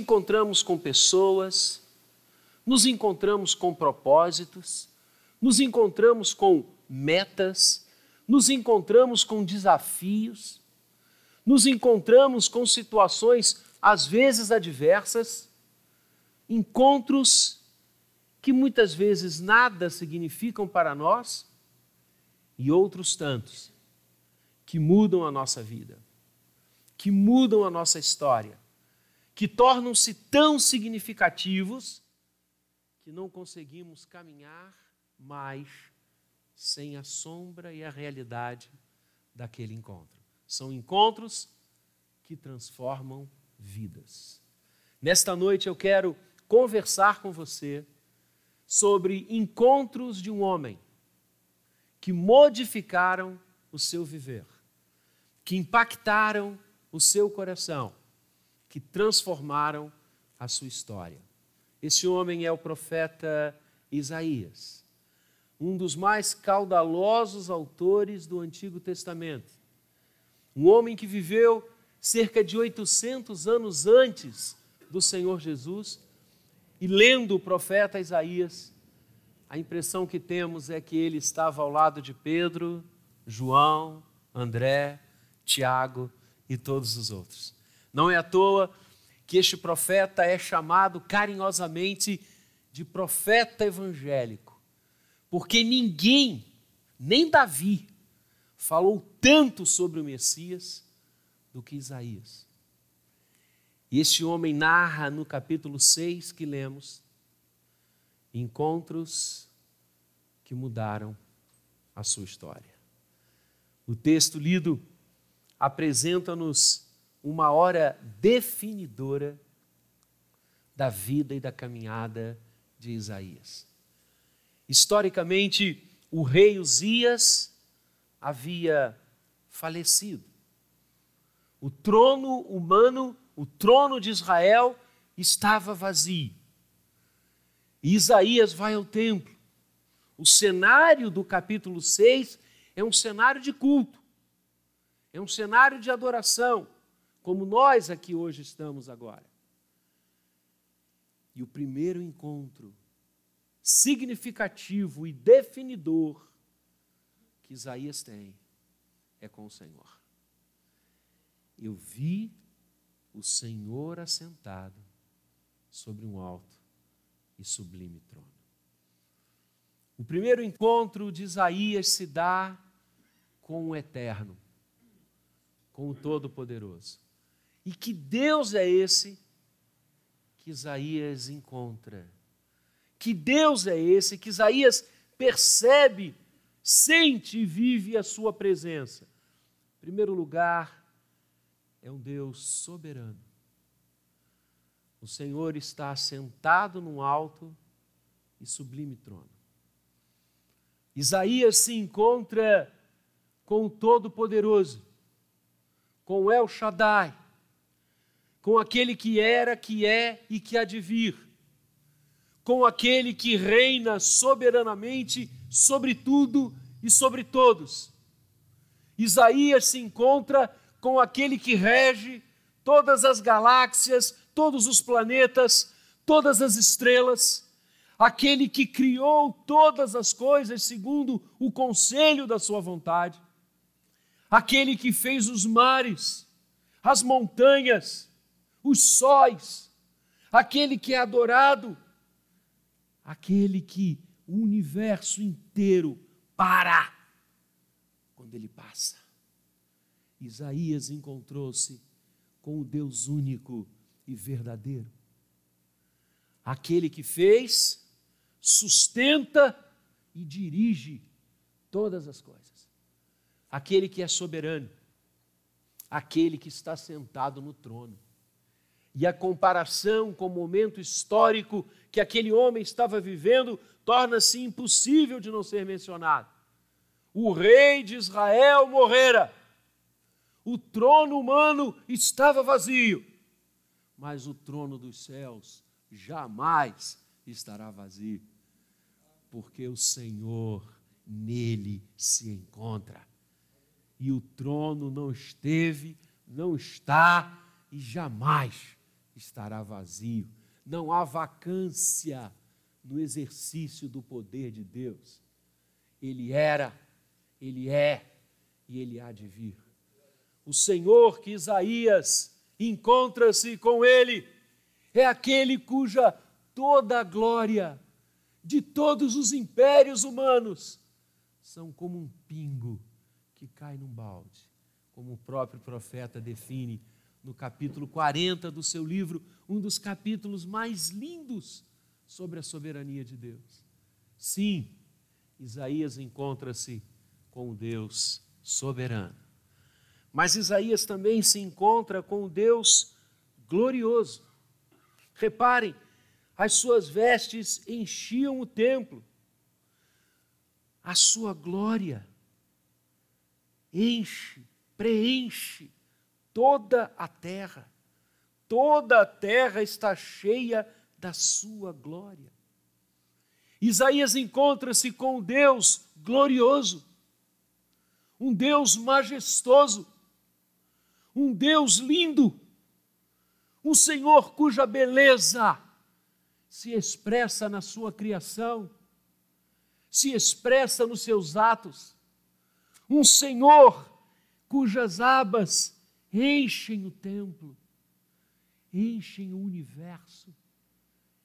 encontramos com pessoas, nos encontramos com propósitos, nos encontramos com metas, nos encontramos com desafios, nos encontramos com situações às vezes adversas, encontros que muitas vezes nada significam para nós e outros tantos que mudam a nossa vida, que mudam a nossa história, que tornam-se tão significativos que não conseguimos caminhar mais sem a sombra e a realidade daquele encontro. São encontros que transformam vidas. Nesta noite eu quero conversar com você sobre encontros de um homem que modificaram o seu viver, que impactaram o seu coração, que transformaram a sua história. Esse homem é o profeta Isaías, um dos mais caudalosos autores do Antigo Testamento. Um homem que viveu cerca de 800 anos antes do Senhor Jesus e lendo o profeta Isaías, a impressão que temos é que ele estava ao lado de Pedro, João, André, Tiago e todos os outros. Não é à toa que este profeta é chamado carinhosamente de profeta evangélico, porque ninguém, nem Davi, falou tanto sobre o Messias do que Isaías. E este homem narra no capítulo 6 que lemos encontros que mudaram a sua história. O texto lido apresenta-nos uma hora definidora da vida e da caminhada de Isaías. Historicamente, o rei Uzias havia falecido. O trono humano o trono de Israel estava vazio. E Isaías vai ao templo. O cenário do capítulo 6 é um cenário de culto, é um cenário de adoração, como nós aqui hoje estamos agora. E o primeiro encontro significativo e definidor que Isaías tem é com o Senhor. Eu vi o Senhor assentado sobre um alto e sublime trono. O primeiro encontro de Isaías se dá com o Eterno, com o Todo-Poderoso. E que Deus é esse que Isaías encontra? Que Deus é esse que Isaías percebe, sente e vive a sua presença? Em primeiro lugar, é um Deus soberano. O Senhor está sentado num alto e sublime trono. Isaías se encontra com o Todo-Poderoso, com El Shaddai, com aquele que era, que é e que há de vir, com aquele que reina soberanamente sobre tudo e sobre todos. Isaías se encontra com aquele que rege todas as galáxias, todos os planetas, todas as estrelas, aquele que criou todas as coisas segundo o conselho da sua vontade, aquele que fez os mares, as montanhas, os sóis, aquele que é adorado, aquele que o universo inteiro para quando ele passa. Isaías encontrou-se com o Deus único e verdadeiro. Aquele que fez, sustenta e dirige todas as coisas. Aquele que é soberano. Aquele que está sentado no trono. E a comparação com o momento histórico que aquele homem estava vivendo torna-se impossível de não ser mencionado. O rei de Israel morrera o trono humano estava vazio, mas o trono dos céus jamais estará vazio, porque o Senhor nele se encontra. E o trono não esteve, não está e jamais estará vazio. Não há vacância no exercício do poder de Deus. Ele era, ele é e ele há de vir. O Senhor que Isaías encontra-se com ele é aquele cuja toda a glória de todos os impérios humanos são como um pingo que cai num balde, como o próprio profeta define no capítulo 40 do seu livro, um dos capítulos mais lindos sobre a soberania de Deus. Sim, Isaías encontra-se com o Deus soberano. Mas Isaías também se encontra com o Deus glorioso. Reparem, as suas vestes enchiam o templo, a sua glória enche, preenche toda a terra. Toda a terra está cheia da sua glória. Isaías encontra-se com Deus glorioso, um Deus majestoso, um Deus lindo, um Senhor cuja beleza se expressa na sua criação, se expressa nos seus atos, um Senhor cujas abas enchem o templo, enchem o universo,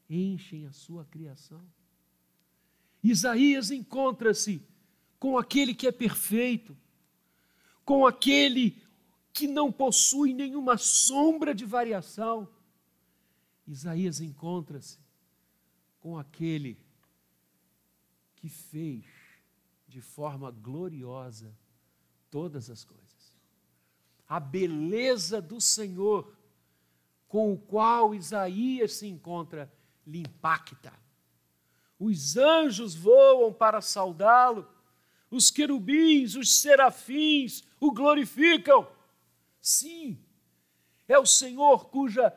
enchem a sua criação. Isaías encontra-se com aquele que é perfeito, com aquele que não possui nenhuma sombra de variação. Isaías encontra-se com aquele que fez de forma gloriosa todas as coisas. A beleza do Senhor com o qual Isaías se encontra lhe impacta. Os anjos voam para saudá-lo, os querubins, os serafins o glorificam. Sim, é o Senhor cuja,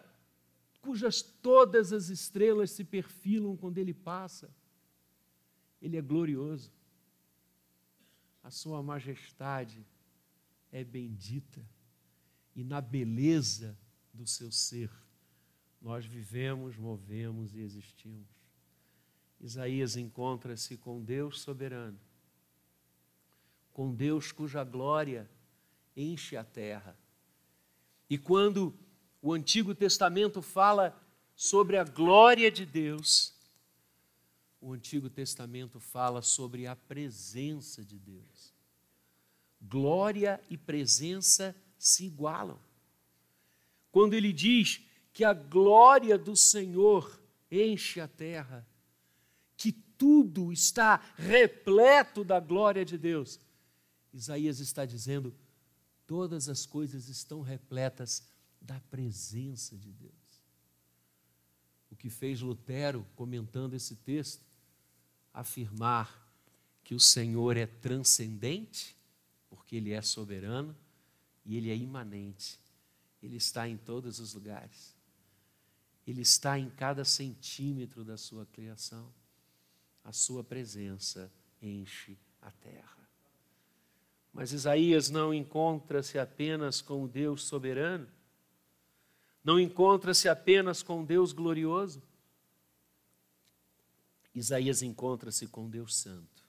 cujas todas as estrelas se perfilam quando ele passa. Ele é glorioso. A sua majestade é bendita e na beleza do seu ser nós vivemos, movemos e existimos. Isaías encontra-se com Deus soberano, com Deus cuja glória enche a terra e quando o Antigo Testamento fala sobre a glória de Deus, o Antigo Testamento fala sobre a presença de Deus. Glória e presença se igualam. Quando ele diz que a glória do Senhor enche a terra, que tudo está repleto da glória de Deus, Isaías está dizendo todas as coisas estão repletas da presença de Deus. O que fez Lutero, comentando esse texto, afirmar que o Senhor é transcendente, porque Ele é soberano, e Ele é imanente, Ele está em todos os lugares, Ele está em cada centímetro da sua criação, a Sua presença enche a terra. Mas Isaías não encontra-se apenas com o Deus soberano, não encontra-se apenas com o Deus glorioso. Isaías encontra-se com Deus Santo.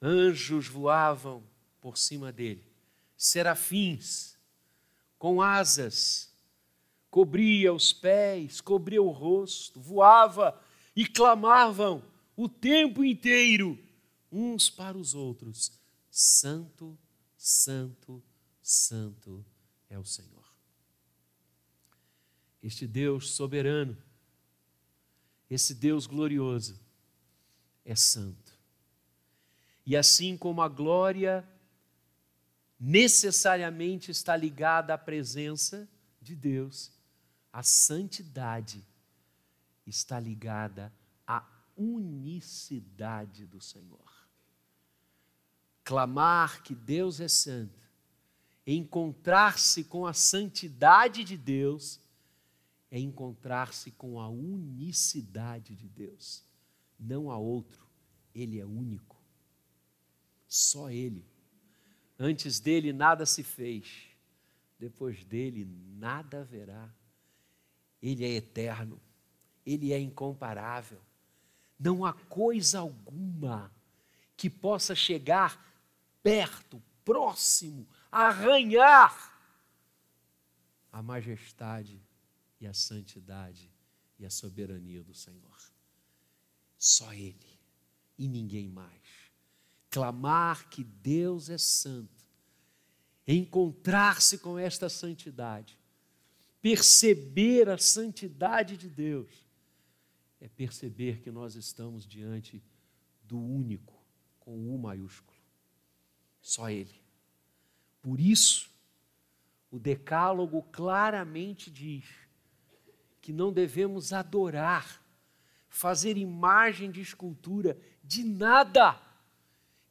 Anjos voavam por cima dele, serafins com asas, cobria os pés, cobria o rosto, voava e clamavam o tempo inteiro uns para os outros Santo, Santo, Santo é o Senhor. Este Deus soberano, esse Deus glorioso, é santo. E assim como a glória necessariamente está ligada à presença de Deus, a santidade está ligada à unicidade do Senhor clamar que Deus é santo, encontrar-se com a santidade de Deus, é encontrar-se com a unicidade de Deus. Não há outro, Ele é único. Só Ele. Antes dele nada se fez, depois dele nada haverá. Ele é eterno, ele é incomparável. Não há coisa alguma que possa chegar perto, próximo, arranhar a majestade e a santidade e a soberania do Senhor. Só Ele e ninguém mais. Clamar que Deus é santo, encontrar-se com esta santidade, perceber a santidade de Deus, é perceber que nós estamos diante do único, com U maiúsculo, só Ele. Por isso, o Decálogo claramente diz que não devemos adorar, fazer imagem de escultura de nada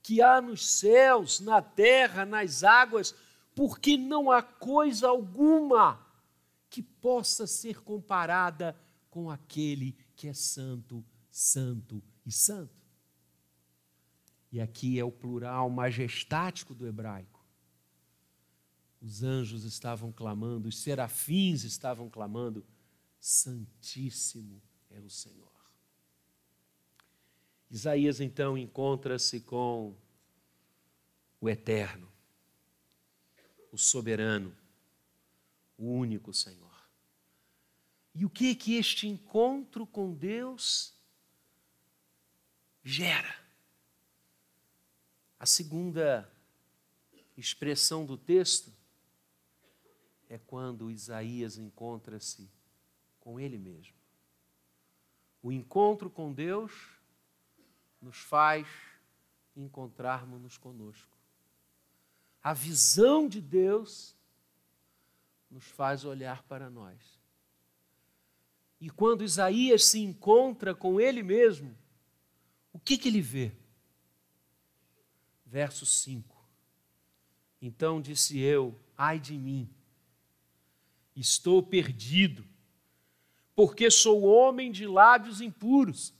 que há nos céus, na terra, nas águas, porque não há coisa alguma que possa ser comparada com aquele que é santo, santo e santo. E aqui é o plural majestático do hebraico. Os anjos estavam clamando, os serafins estavam clamando: Santíssimo é o Senhor. Isaías então encontra-se com o Eterno, o Soberano, o único Senhor. E o que que este encontro com Deus gera? A segunda expressão do texto é quando Isaías encontra-se com ele mesmo. O encontro com Deus nos faz encontrarmos-nos conosco. A visão de Deus nos faz olhar para nós. E quando Isaías se encontra com ele mesmo, o que, que ele vê? Verso 5. Então disse eu: Ai de mim, estou perdido, porque sou homem de lábios impuros.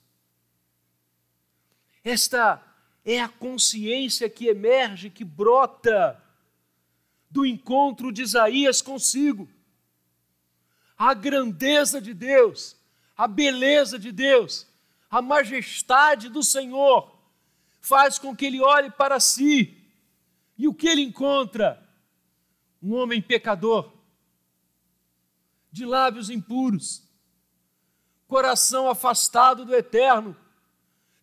Esta é a consciência que emerge, que brota do encontro de Isaías consigo. A grandeza de Deus, a beleza de Deus, a majestade do Senhor faz com que ele olhe para si. E o que ele encontra? Um homem pecador, de lábios impuros, coração afastado do eterno.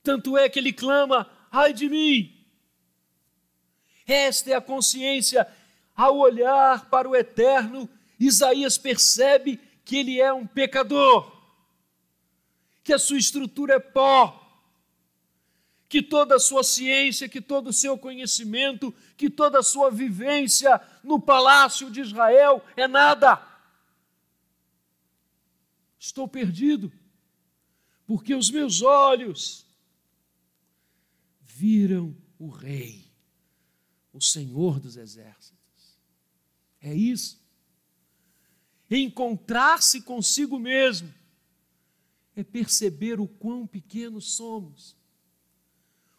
Tanto é que ele clama: ai de mim. Esta é a consciência. Ao olhar para o eterno, Isaías percebe que ele é um pecador, que a sua estrutura é pó, que toda a sua ciência, que todo o seu conhecimento, que toda a sua vivência no palácio de Israel é nada. Estou perdido, porque os meus olhos viram o Rei, o Senhor dos Exércitos. É isso. Encontrar-se consigo mesmo é perceber o quão pequenos somos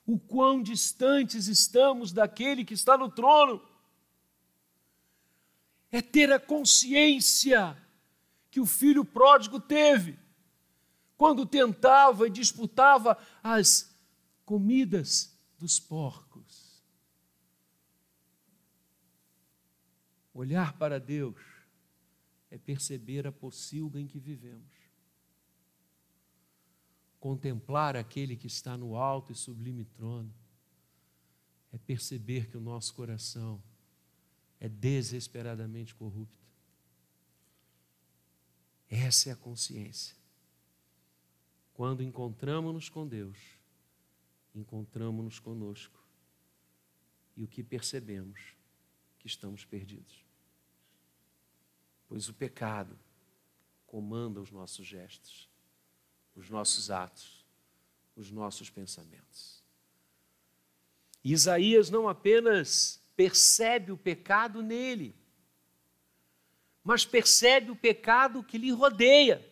o quão distantes estamos daquele que está no trono. É ter a consciência que o filho pródigo teve quando tentava e disputava as comidas dos porcos. Olhar para Deus é perceber a pocilga em que vivemos contemplar aquele que está no alto e sublime trono, é perceber que o nosso coração é desesperadamente corrupto. Essa é a consciência. Quando encontramos-nos com Deus, encontramos-nos conosco. E o que percebemos? Que estamos perdidos. Pois o pecado comanda os nossos gestos os nossos atos, os nossos pensamentos. Isaías não apenas percebe o pecado nele, mas percebe o pecado que lhe rodeia.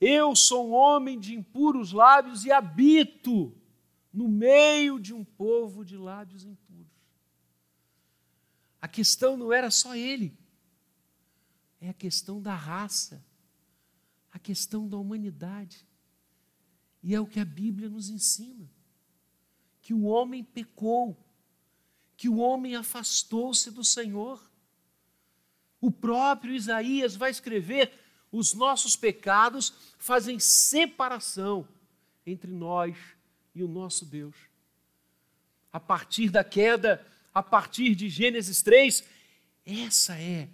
Eu sou um homem de impuros lábios e habito no meio de um povo de lábios impuros. A questão não era só ele, é a questão da raça a questão da humanidade. E é o que a Bíblia nos ensina: que o homem pecou, que o homem afastou-se do Senhor. O próprio Isaías vai escrever: os nossos pecados fazem separação entre nós e o nosso Deus. A partir da queda, a partir de Gênesis 3, essa é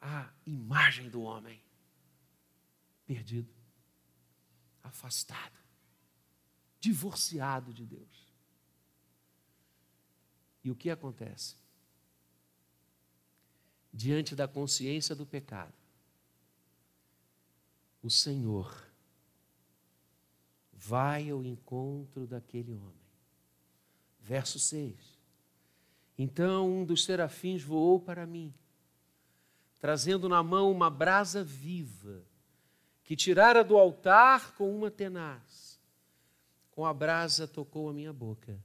a imagem do homem perdido, afastado, divorciado de Deus. E o que acontece? Diante da consciência do pecado, o Senhor vai ao encontro daquele homem. Verso 6. Então um dos serafins voou para mim, trazendo na mão uma brasa viva, que tirara do altar com uma tenaz. Com a brasa tocou a minha boca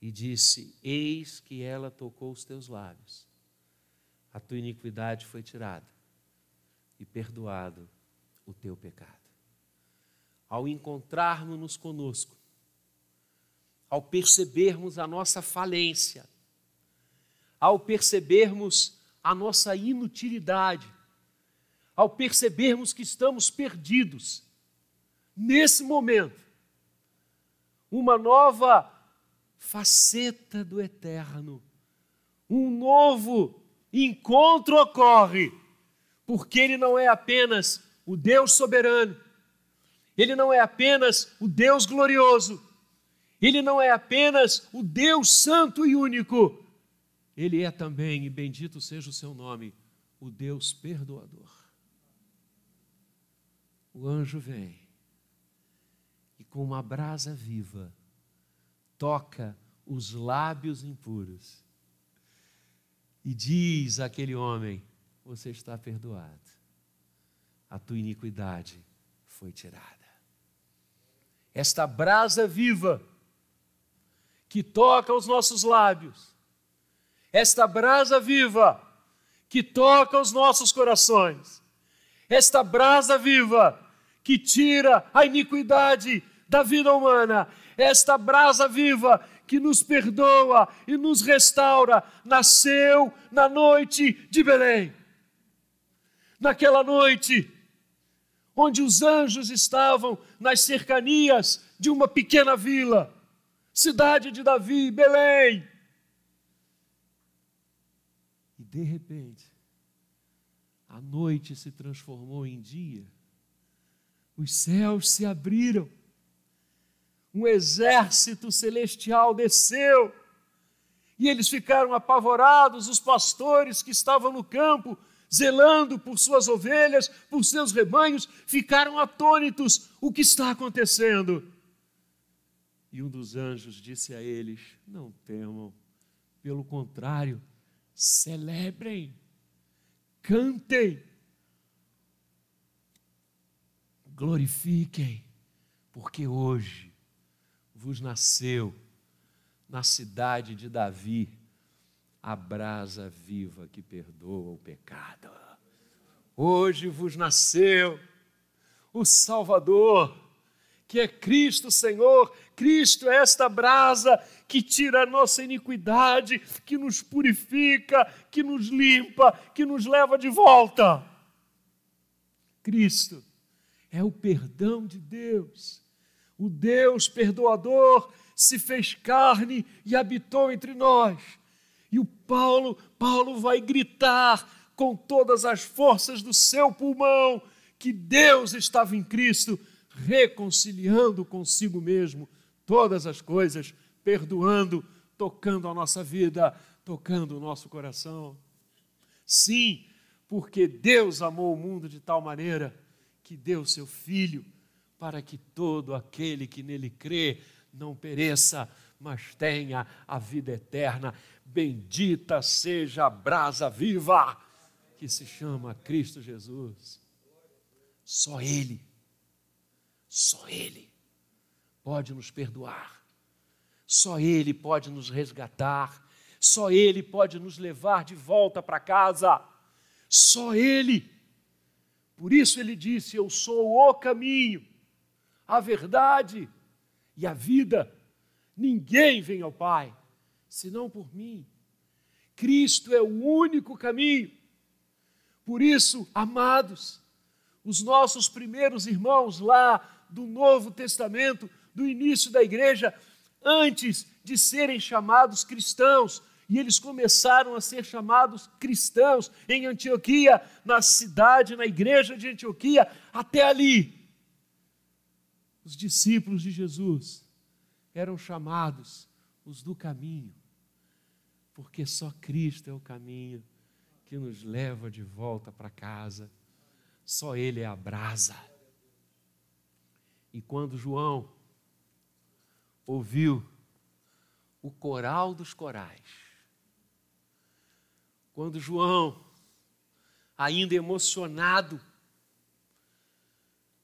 e disse: Eis que ela tocou os teus lábios. A tua iniquidade foi tirada e perdoado o teu pecado. Ao encontrarmos-nos conosco, ao percebermos a nossa falência, ao percebermos a nossa inutilidade, ao percebermos que estamos perdidos, nesse momento, uma nova faceta do eterno, um novo encontro ocorre, porque ele não é apenas o Deus soberano, ele não é apenas o Deus glorioso, ele não é apenas o Deus santo e único, ele é também, e bendito seja o seu nome, o Deus perdoador. O anjo vem e com uma brasa viva toca os lábios impuros e diz àquele homem: Você está perdoado a tua iniquidade foi tirada. Esta brasa viva que toca os nossos lábios, esta brasa viva que toca os nossos corações, esta brasa viva que tira a iniquidade da vida humana, esta brasa viva que nos perdoa e nos restaura, nasceu na noite de Belém. Naquela noite, onde os anjos estavam nas cercanias de uma pequena vila, cidade de Davi, Belém. E de repente, a noite se transformou em dia, os céus se abriram, um exército celestial desceu, e eles ficaram apavorados, os pastores que estavam no campo, zelando por suas ovelhas, por seus rebanhos, ficaram atônitos: o que está acontecendo? E um dos anjos disse a eles: Não temam, pelo contrário, celebrem, cantem, glorifiquem, porque hoje vos nasceu na cidade de Davi a brasa viva que perdoa o pecado. Hoje vos nasceu o Salvador, que é Cristo Senhor. Cristo é esta brasa que tira a nossa iniquidade, que nos purifica, que nos limpa, que nos leva de volta. Cristo é o perdão de Deus. O Deus perdoador se fez carne e habitou entre nós e o Paulo, Paulo vai gritar com todas as forças do seu pulmão que Deus estava em Cristo, reconciliando consigo mesmo todas as coisas, perdoando, tocando a nossa vida, tocando o nosso coração. Sim, porque Deus amou o mundo de tal maneira que deu seu Filho para que todo aquele que nele crê não pereça, mas tenha a vida eterna. Bendita seja a brasa viva que se chama Cristo Jesus. Só Ele, só Ele pode nos perdoar, só Ele pode nos resgatar, só Ele pode nos levar de volta para casa, só Ele Por isso ele disse: Eu sou o caminho, a verdade e a vida. Ninguém vem ao Pai senão por mim. Cristo é o único caminho. Por isso, amados, os nossos primeiros irmãos lá do Novo Testamento, do início da igreja, antes de serem chamados cristãos, e eles começaram a ser chamados cristãos em Antioquia, na cidade, na igreja de Antioquia, até ali. Os discípulos de Jesus eram chamados os do caminho, porque só Cristo é o caminho que nos leva de volta para casa, só Ele é a brasa. E quando João ouviu o coral dos corais, quando João, ainda emocionado,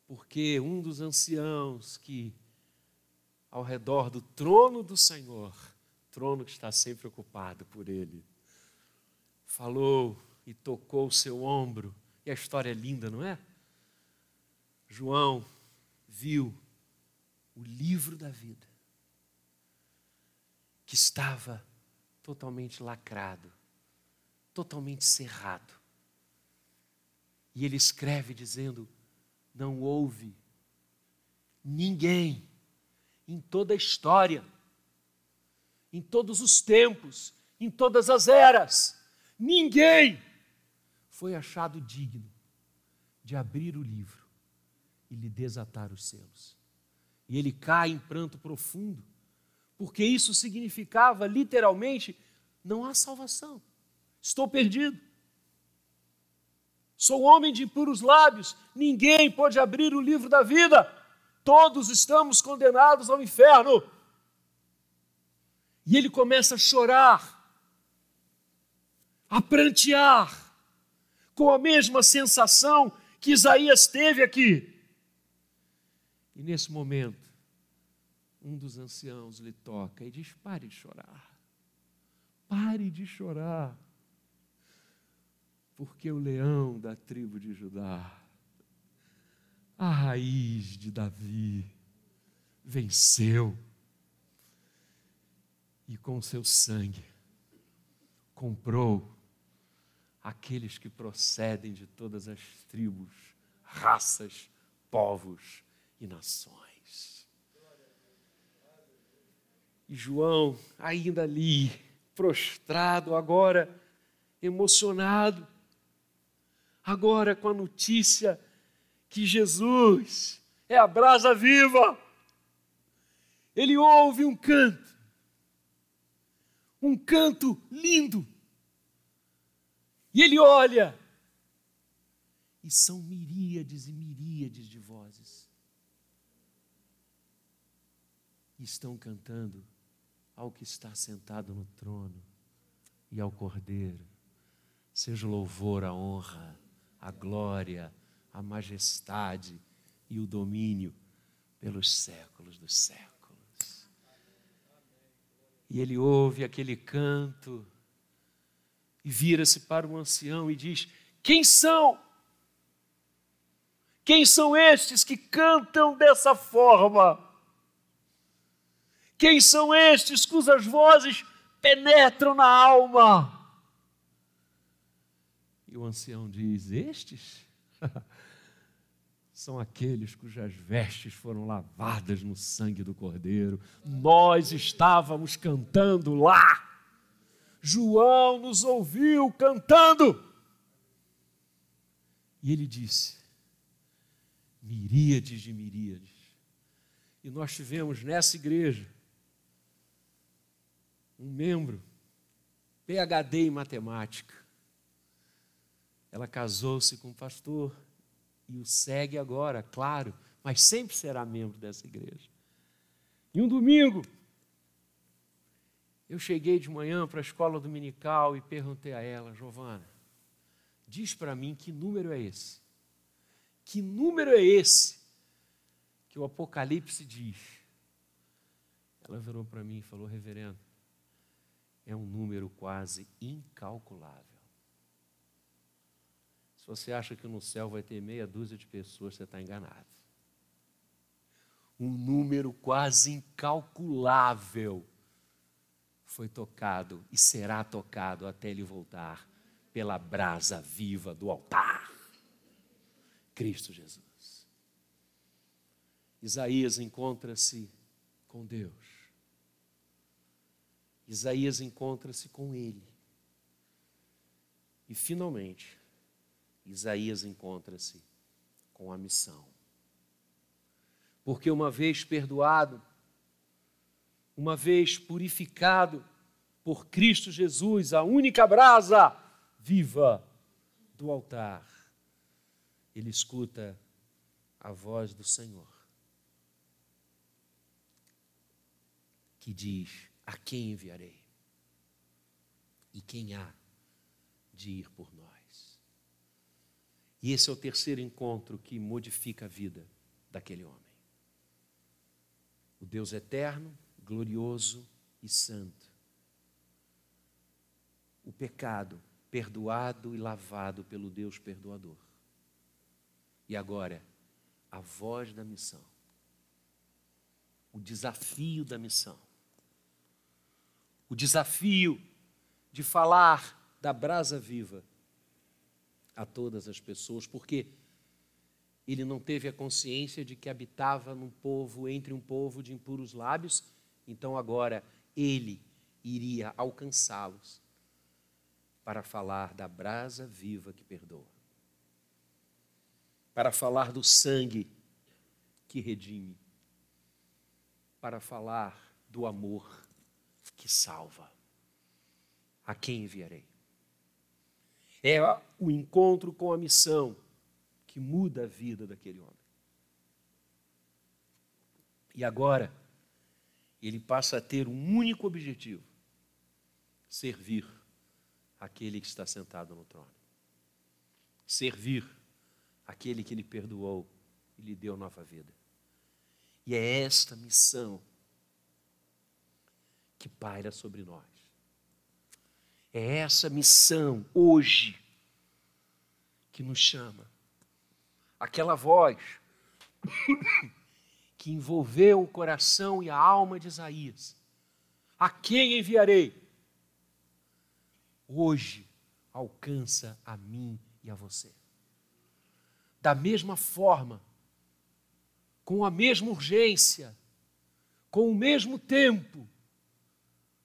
porque um dos anciãos que ao redor do trono do Senhor, trono que está sempre ocupado por ele, falou e tocou o seu ombro, e a história é linda, não é? João viu o livro da vida, que estava totalmente lacrado totalmente cerrado. E ele escreve dizendo: não houve ninguém em toda a história, em todos os tempos, em todas as eras, ninguém foi achado digno de abrir o livro e lhe desatar os selos. E ele cai em pranto profundo, porque isso significava literalmente: não há salvação. Estou perdido. Sou homem de impuros lábios, ninguém pode abrir o livro da vida. Todos estamos condenados ao inferno. E ele começa a chorar, a prantear, com a mesma sensação que Isaías teve aqui. E nesse momento, um dos anciãos lhe toca e diz: pare de chorar, pare de chorar porque o leão da tribo de Judá, a raiz de Davi, venceu e com seu sangue comprou aqueles que procedem de todas as tribos, raças, povos e nações. E João, ainda ali, prostrado, agora emocionado, agora com a notícia que Jesus é a brasa viva. Ele ouve um canto, um canto lindo, e ele olha, e são miríades e miríades de vozes, e estão cantando ao que está sentado no trono e ao Cordeiro. Seja o louvor, a honra, a glória, a majestade e o domínio pelos séculos dos séculos. E ele ouve aquele canto e vira-se para o ancião e diz: Quem são? Quem são estes que cantam dessa forma? Quem são estes cujas vozes penetram na alma? E o ancião diz: Estes são aqueles cujas vestes foram lavadas no sangue do Cordeiro. Nós estávamos cantando lá. João nos ouviu cantando. E ele disse: miríades de miríades. E nós tivemos nessa igreja um membro, PhD em matemática, ela casou-se com um pastor e o segue agora, claro, mas sempre será membro dessa igreja. E um domingo, eu cheguei de manhã para a escola dominical e perguntei a ela, Giovana, diz para mim que número é esse? Que número é esse que o Apocalipse diz? Ela virou para mim e falou, reverendo, é um número quase incalculável. Se você acha que no céu vai ter meia dúzia de pessoas, você está enganado. Um número quase incalculável foi tocado e será tocado até ele voltar pela brasa viva do altar. Cristo Jesus. Isaías encontra-se com Deus. Isaías encontra-se com Ele. E finalmente, Isaías encontra-se com a missão. Porque uma vez perdoado, uma vez purificado por Cristo Jesus, a única brasa viva do altar, ele escuta a voz do Senhor, que diz: A quem enviarei? E quem há de ir por nós? E esse é o terceiro encontro que modifica a vida daquele homem. O Deus eterno, glorioso e santo. O pecado perdoado e lavado pelo Deus perdoador. E agora, a voz da missão. O desafio da missão. O desafio de falar da brasa viva a todas as pessoas, porque ele não teve a consciência de que habitava num povo, entre um povo de impuros lábios, então agora ele iria alcançá-los para falar da brasa viva que perdoa para falar do sangue que redime, para falar do amor que salva. A quem enviarei? É o encontro com a missão que muda a vida daquele homem. E agora, ele passa a ter um único objetivo: servir aquele que está sentado no trono. Servir aquele que lhe perdoou e lhe deu nova vida. E é esta missão que paira sobre nós. É essa missão hoje que nos chama. Aquela voz que envolveu o coração e a alma de Isaías. A quem enviarei? Hoje alcança a mim e a você da mesma forma, com a mesma urgência, com o mesmo tempo,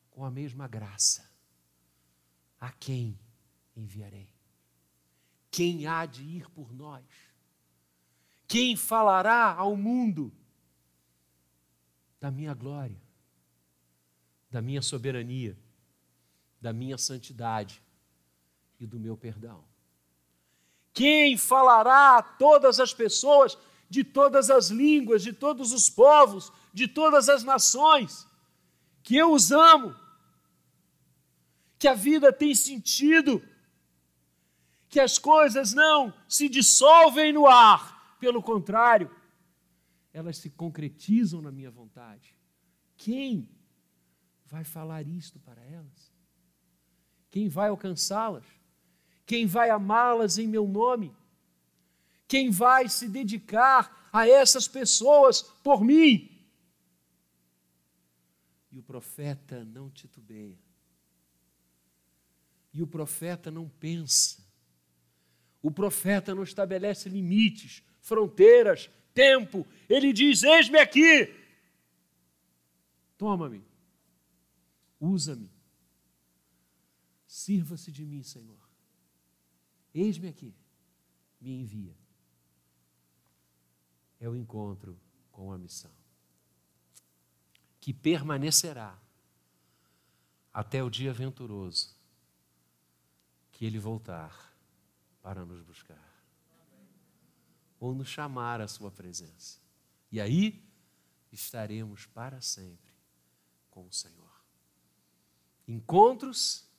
com a mesma graça. A quem enviarei? Quem há de ir por nós? Quem falará ao mundo da minha glória, da minha soberania, da minha santidade e do meu perdão? Quem falará a todas as pessoas de todas as línguas, de todos os povos, de todas as nações, que eu os amo, que a vida tem sentido, que as coisas não se dissolvem no ar, pelo contrário, elas se concretizam na minha vontade. Quem vai falar isto para elas? Quem vai alcançá-las? Quem vai amá-las em meu nome? Quem vai se dedicar a essas pessoas por mim? E o profeta não titubeia. E o profeta não pensa. O profeta não estabelece limites, fronteiras, tempo. Ele diz: Eis-me aqui. Toma-me. Usa-me. Sirva-se de mim, Senhor. Eis-me aqui, me envia. É o encontro com a missão, que permanecerá até o dia venturoso que ele voltar para nos buscar ou nos chamar à sua presença. E aí estaremos para sempre com o Senhor. Encontros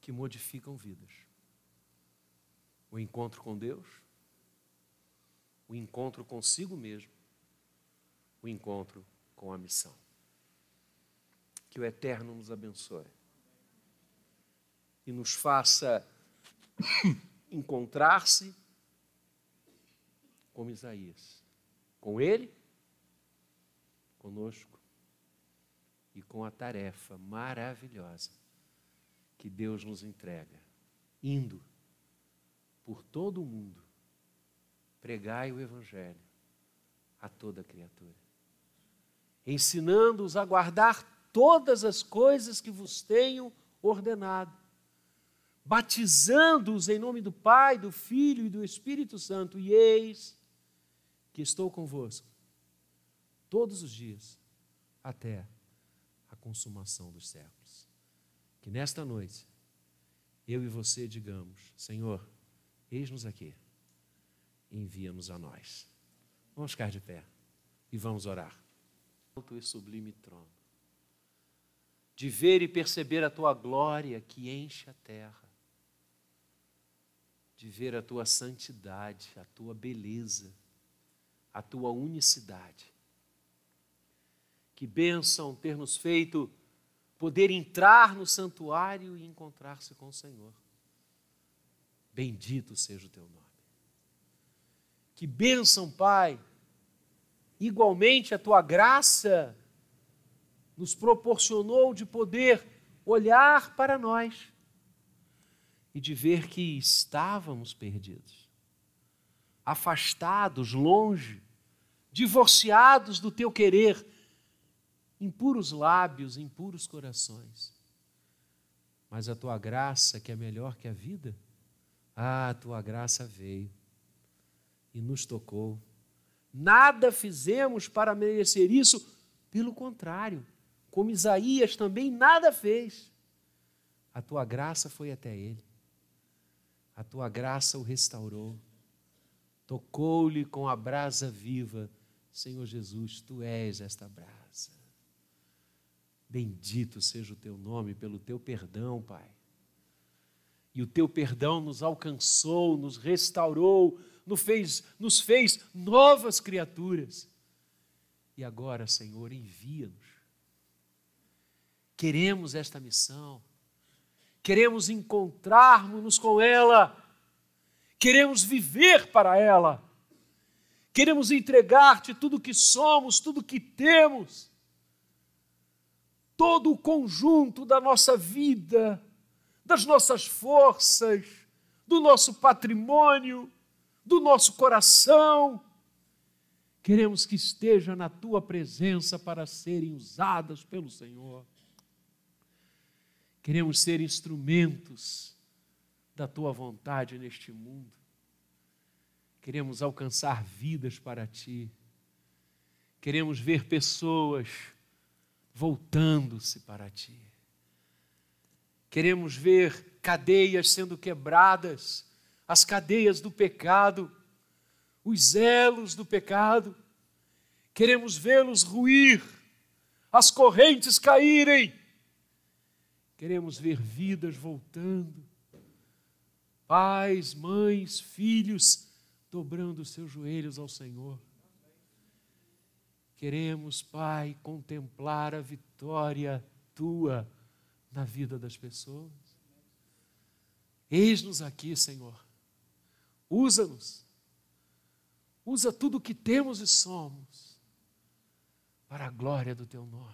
que modificam vidas o encontro com Deus, o encontro consigo mesmo, o encontro com a missão. Que o Eterno nos abençoe e nos faça encontrar-se como Isaías, com ele, conosco e com a tarefa maravilhosa que Deus nos entrega, indo por todo o mundo, pregai o Evangelho a toda criatura, ensinando-os a guardar todas as coisas que vos tenho ordenado, batizando-os em nome do Pai, do Filho e do Espírito Santo, e eis que estou convosco todos os dias até a consumação dos séculos. Que nesta noite eu e você digamos: Senhor, eis-nos aqui, envia-nos a nós. Vamos ficar de pé e vamos orar. Alto e sublime trono, de ver e perceber a tua glória que enche a terra, de ver a tua santidade, a tua beleza, a tua unicidade. Que bênção ter nos feito poder entrar no santuário e encontrar-se com o Senhor. Bendito seja o teu nome. Que bênção, Pai. Igualmente a tua graça nos proporcionou de poder olhar para nós e de ver que estávamos perdidos, afastados, longe, divorciados do teu querer, impuros lábios, impuros corações. Mas a tua graça, que é melhor que a vida, ah, a tua graça veio e nos tocou. Nada fizemos para merecer isso, pelo contrário, como Isaías também nada fez. A tua graça foi até ele, a tua graça o restaurou, tocou-lhe com a brasa viva. Senhor Jesus, tu és esta brasa. Bendito seja o teu nome pelo teu perdão, Pai. E o teu perdão nos alcançou, nos restaurou, nos fez, nos fez novas criaturas. E agora, Senhor, envia-nos. Queremos esta missão, queremos encontrarmos-nos com ela, queremos viver para ela, queremos entregar-te tudo que somos, tudo que temos, todo o conjunto da nossa vida, das nossas forças, do nosso patrimônio, do nosso coração. Queremos que esteja na tua presença para serem usadas pelo Senhor. Queremos ser instrumentos da tua vontade neste mundo. Queremos alcançar vidas para ti. Queremos ver pessoas voltando-se para ti. Queremos ver cadeias sendo quebradas as cadeias do pecado, os elos do pecado. Queremos vê-los ruir, as correntes caírem. Queremos ver vidas voltando. Pais, mães, filhos dobrando seus joelhos ao Senhor. Queremos, Pai, contemplar a vitória tua na vida das pessoas. Eis-nos aqui, Senhor. Usa-nos. Usa tudo o que temos e somos para a glória do teu nome.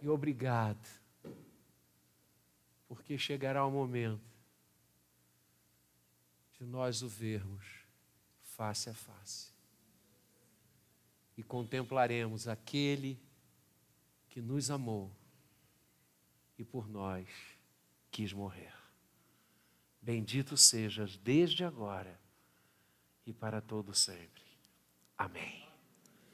E obrigado, porque chegará o momento de nós o vermos face a face e contemplaremos aquele que nos amou e por nós quis morrer. Bendito sejas desde agora e para todo sempre. Amém.